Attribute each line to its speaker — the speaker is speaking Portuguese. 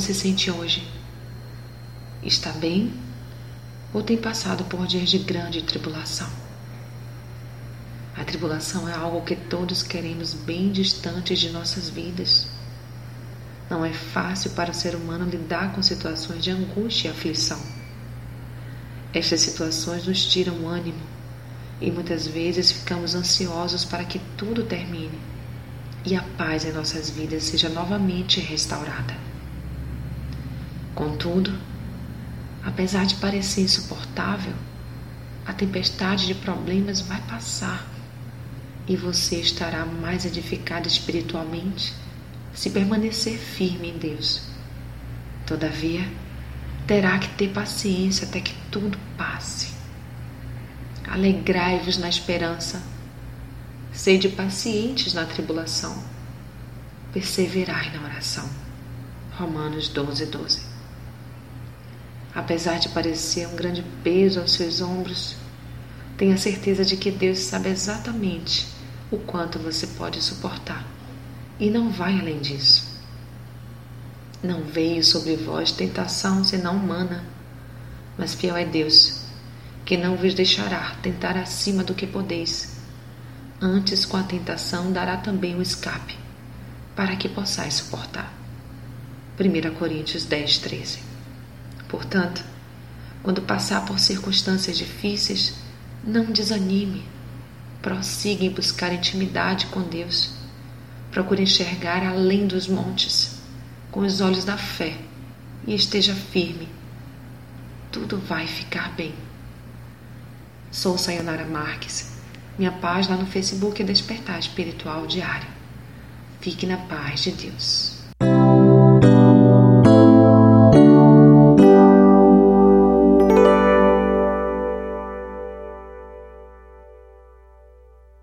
Speaker 1: se sente hoje? Está bem ou tem passado por dias de grande tribulação? A tribulação é algo que todos queremos bem distante de nossas vidas. Não é fácil para o ser humano lidar com situações de angústia e aflição. Estas situações nos tiram ânimo e muitas vezes ficamos ansiosos para que tudo termine e a paz em nossas vidas seja novamente restaurada. Contudo, apesar de parecer insuportável, a tempestade de problemas vai passar e você estará mais edificado espiritualmente se permanecer firme em Deus. Todavia, terá que ter paciência até que tudo passe. Alegrai-vos na esperança, sede pacientes na tribulação, perseverai na oração. Romanos 12, 12. Apesar de parecer um grande peso aos seus ombros, tenha certeza de que Deus sabe exatamente o quanto você pode suportar e não vai além disso. Não veio sobre vós tentação senão humana, mas fiel é Deus, que não vos deixará tentar acima do que podeis. Antes, com a tentação, dará também o escape, para que possais suportar. 1 Coríntios 10, 13. Portanto, quando passar por circunstâncias difíceis, não desanime. Prossiga em buscar intimidade com Deus Procure enxergar além dos montes, com os olhos da fé, e esteja firme. Tudo vai ficar bem. Sou Sayonara Marques. Minha página no Facebook é Despertar Espiritual Diário. Fique na paz de Deus.